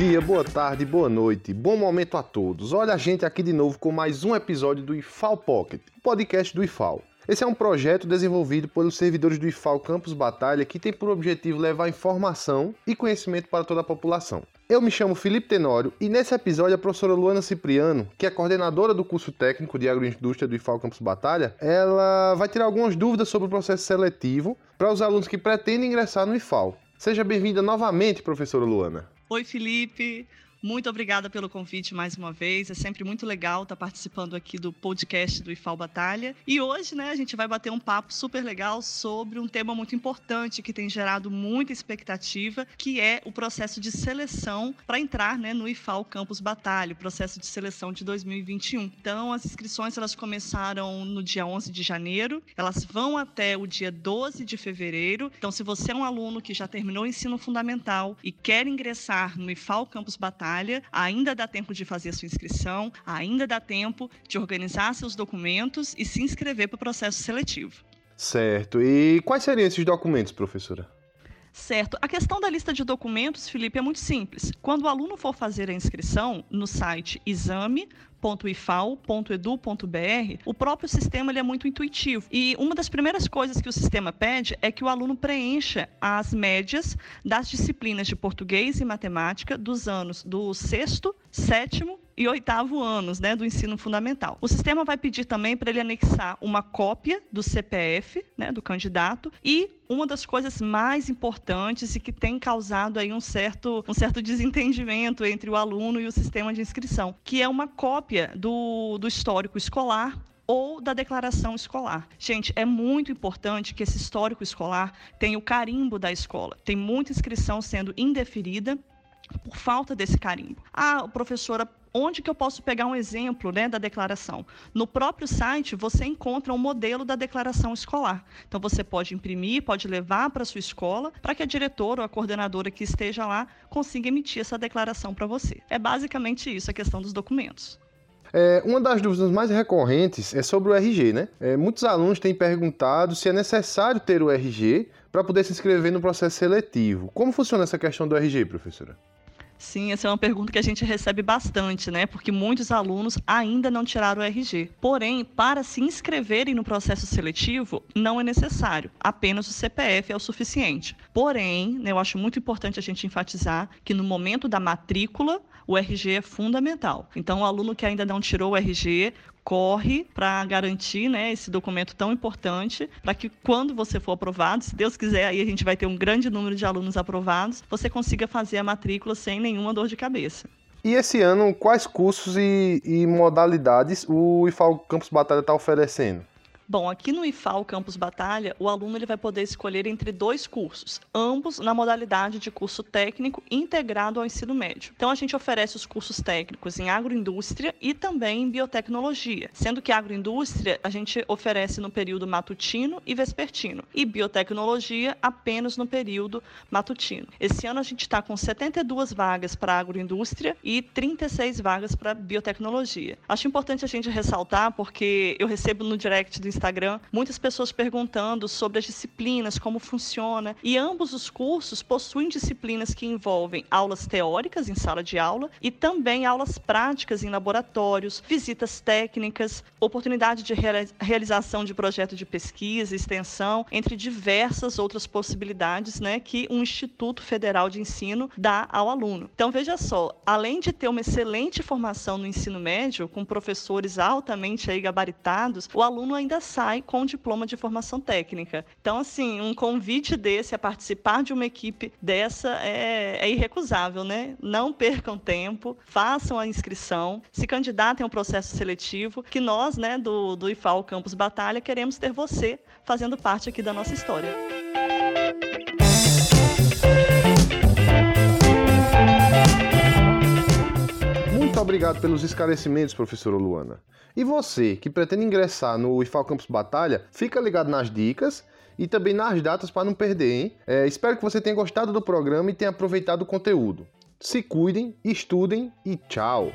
Dia, boa tarde, boa noite, bom momento a todos. Olha a gente aqui de novo com mais um episódio do IFAL Pocket, podcast do IFAL. Esse é um projeto desenvolvido pelos servidores do IFAL Campus Batalha que tem por objetivo levar informação e conhecimento para toda a população. Eu me chamo Felipe Tenório e nesse episódio a professora Luana Cipriano, que é coordenadora do curso técnico de agroindústria do IFAL Campus Batalha, ela vai tirar algumas dúvidas sobre o processo seletivo para os alunos que pretendem ingressar no IFAL. Seja bem-vinda novamente, professora Luana. Oi, Felipe. Muito obrigada pelo convite mais uma vez. É sempre muito legal estar participando aqui do podcast do IFAL Batalha. E hoje, né, a gente vai bater um papo super legal sobre um tema muito importante que tem gerado muita expectativa, que é o processo de seleção para entrar, né, no IFAL Campus Batalha, o processo de seleção de 2021. Então, as inscrições elas começaram no dia 11 de janeiro, elas vão até o dia 12 de fevereiro. Então, se você é um aluno que já terminou o ensino fundamental e quer ingressar no IFAL Campus Batalha, ainda dá tempo de fazer a sua inscrição, ainda dá tempo de organizar seus documentos e se inscrever para o processo seletivo. Certo. E quais seriam esses documentos, professora? Certo. A questão da lista de documentos, Felipe, é muito simples. Quando o aluno for fazer a inscrição no site exame.ifal.edu.br, o próprio sistema ele é muito intuitivo. E uma das primeiras coisas que o sistema pede é que o aluno preencha as médias das disciplinas de português e matemática dos anos do sexto, sétimo e oitavo anos né, do ensino fundamental. O sistema vai pedir também para ele anexar uma cópia do CPF né, do candidato e uma das coisas mais importantes e que tem causado aí um certo, um certo desentendimento entre o aluno e o sistema de inscrição, que é uma cópia do, do histórico escolar ou da declaração escolar. Gente, é muito importante que esse histórico escolar tenha o carimbo da escola. Tem muita inscrição sendo indeferida por falta desse carimbo. Ah, professora, onde que eu posso pegar um exemplo né, da declaração? No próprio site, você encontra um modelo da declaração escolar. Então, você pode imprimir, pode levar para sua escola, para que a diretora ou a coordenadora que esteja lá consiga emitir essa declaração para você. É basicamente isso, a questão dos documentos. É, uma das dúvidas mais recorrentes é sobre o RG, né? É, muitos alunos têm perguntado se é necessário ter o RG para poder se inscrever no processo seletivo. Como funciona essa questão do RG, professora? Sim, essa é uma pergunta que a gente recebe bastante, né? Porque muitos alunos ainda não tiraram o RG. Porém, para se inscreverem no processo seletivo, não é necessário. Apenas o CPF é o suficiente. Porém, né, eu acho muito importante a gente enfatizar que no momento da matrícula, o RG é fundamental. Então, o aluno que ainda não tirou o RG, corre para garantir né, esse documento tão importante, para que quando você for aprovado, se Deus quiser, aí a gente vai ter um grande número de alunos aprovados, você consiga fazer a matrícula sem nenhuma dor de cabeça. E esse ano, quais cursos e, e modalidades o IFAL Campus Batalha está oferecendo? Bom, aqui no IFAL Campus Batalha, o aluno ele vai poder escolher entre dois cursos, ambos na modalidade de curso técnico integrado ao ensino médio. Então, a gente oferece os cursos técnicos em agroindústria e também em biotecnologia, sendo que agroindústria a gente oferece no período matutino e vespertino, e biotecnologia apenas no período matutino. Esse ano a gente está com 72 vagas para agroindústria e 36 vagas para biotecnologia. Acho importante a gente ressaltar, porque eu recebo no direct do Instagram Instagram, muitas pessoas perguntando sobre as disciplinas, como funciona. E ambos os cursos possuem disciplinas que envolvem aulas teóricas em sala de aula e também aulas práticas em laboratórios, visitas técnicas, oportunidade de realização de projeto de pesquisa, extensão, entre diversas outras possibilidades né, que um Instituto Federal de Ensino dá ao aluno. Então, veja só, além de ter uma excelente formação no ensino médio, com professores altamente aí gabaritados, o aluno ainda sai com diploma de formação técnica. Então, assim, um convite desse a participar de uma equipe dessa é, é irrecusável, né? Não percam tempo, façam a inscrição, se candidatem ao processo seletivo, que nós, né, do, do IFAL Campus Batalha, queremos ter você fazendo parte aqui da nossa história. Obrigado pelos esclarecimentos, professora Luana. E você, que pretende ingressar no IFAL Campus Batalha, fica ligado nas dicas e também nas datas para não perder, hein? É, espero que você tenha gostado do programa e tenha aproveitado o conteúdo. Se cuidem, estudem e tchau!